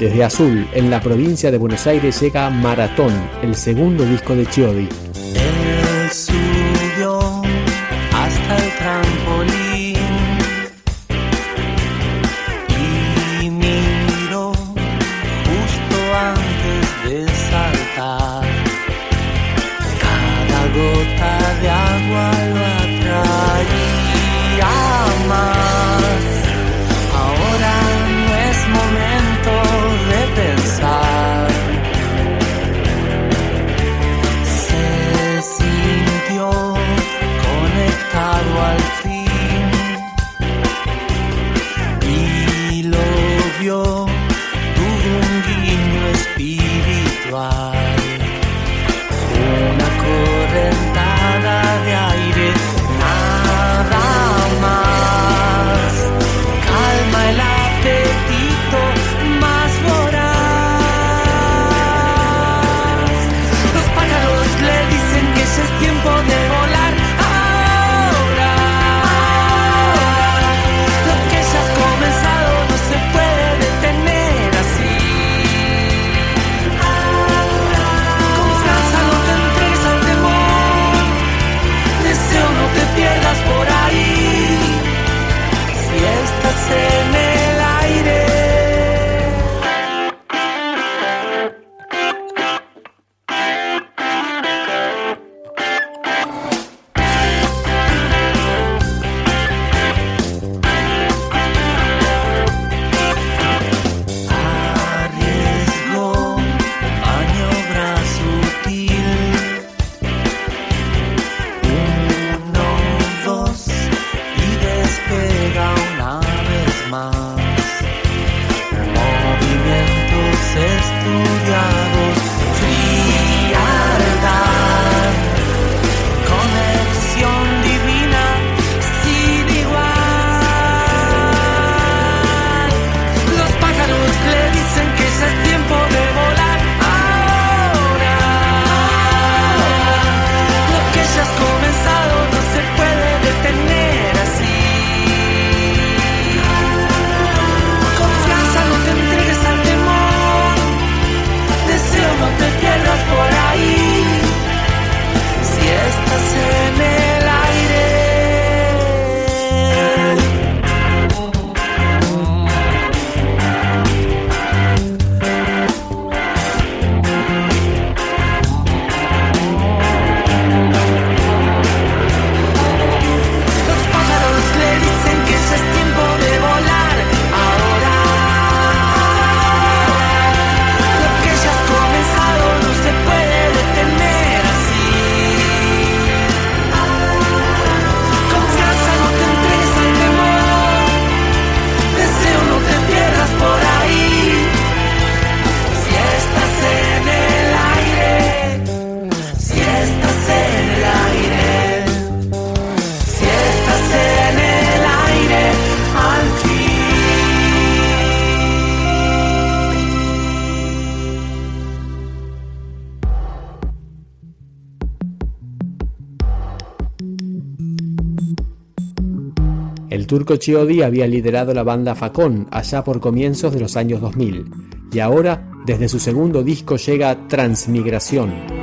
Desde Azul, en la provincia de Buenos Aires, llega Maratón, el segundo disco de Chiodi, turco Chiodi había liderado la banda Facón allá por comienzos de los años 2000 y ahora, desde su segundo disco llega Transmigración.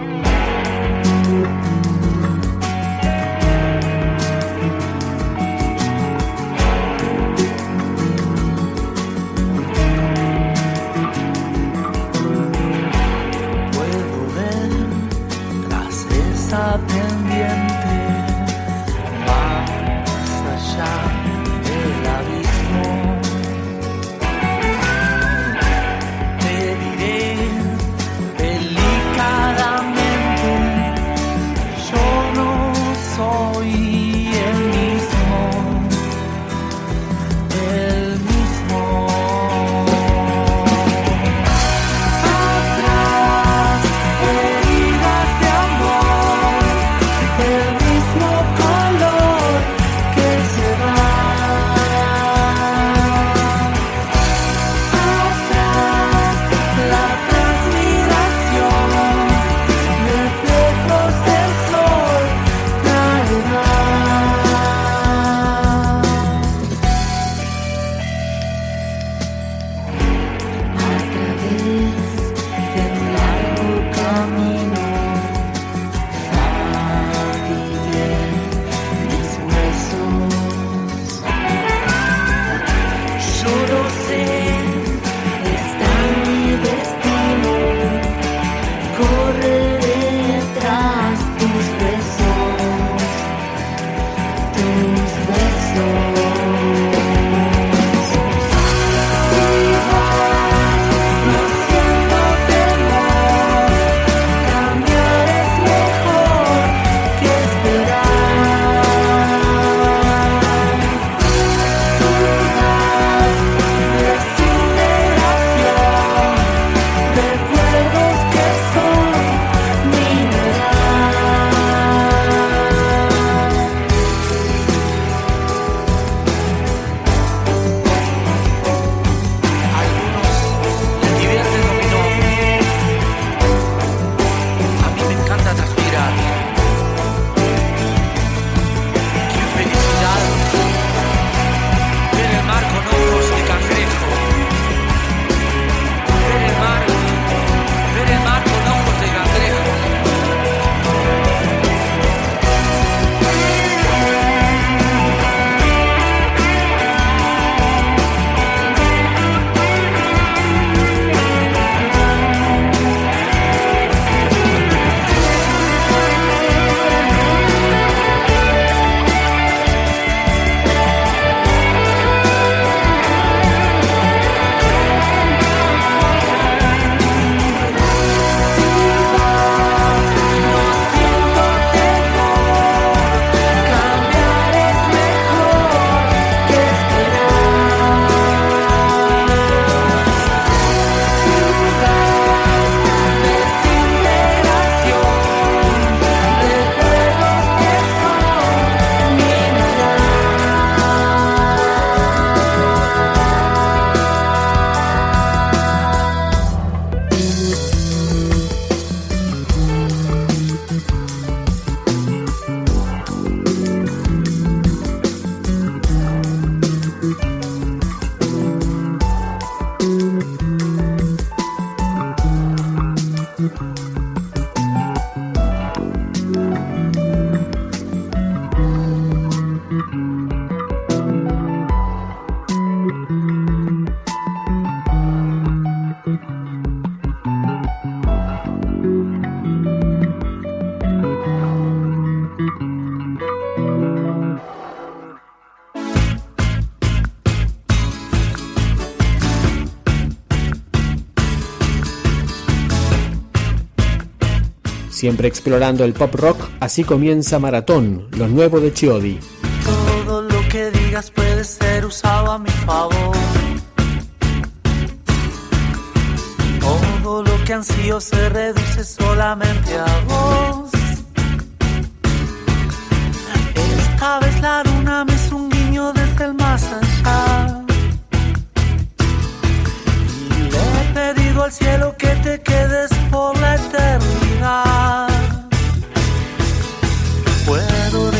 Siempre explorando el pop rock, así comienza Maratón, lo nuevo de Chiodi. Todo lo que digas puede ser usado a mi favor. Todo lo que ansío se reduce solamente a vos. Esta vez la luna me hizo un guiño desde el más allá. al cielo que te quedes por la eternidad. Puedo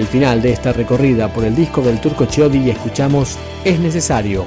el final de esta recorrida por el disco del turco Chiodi y escuchamos Es necesario,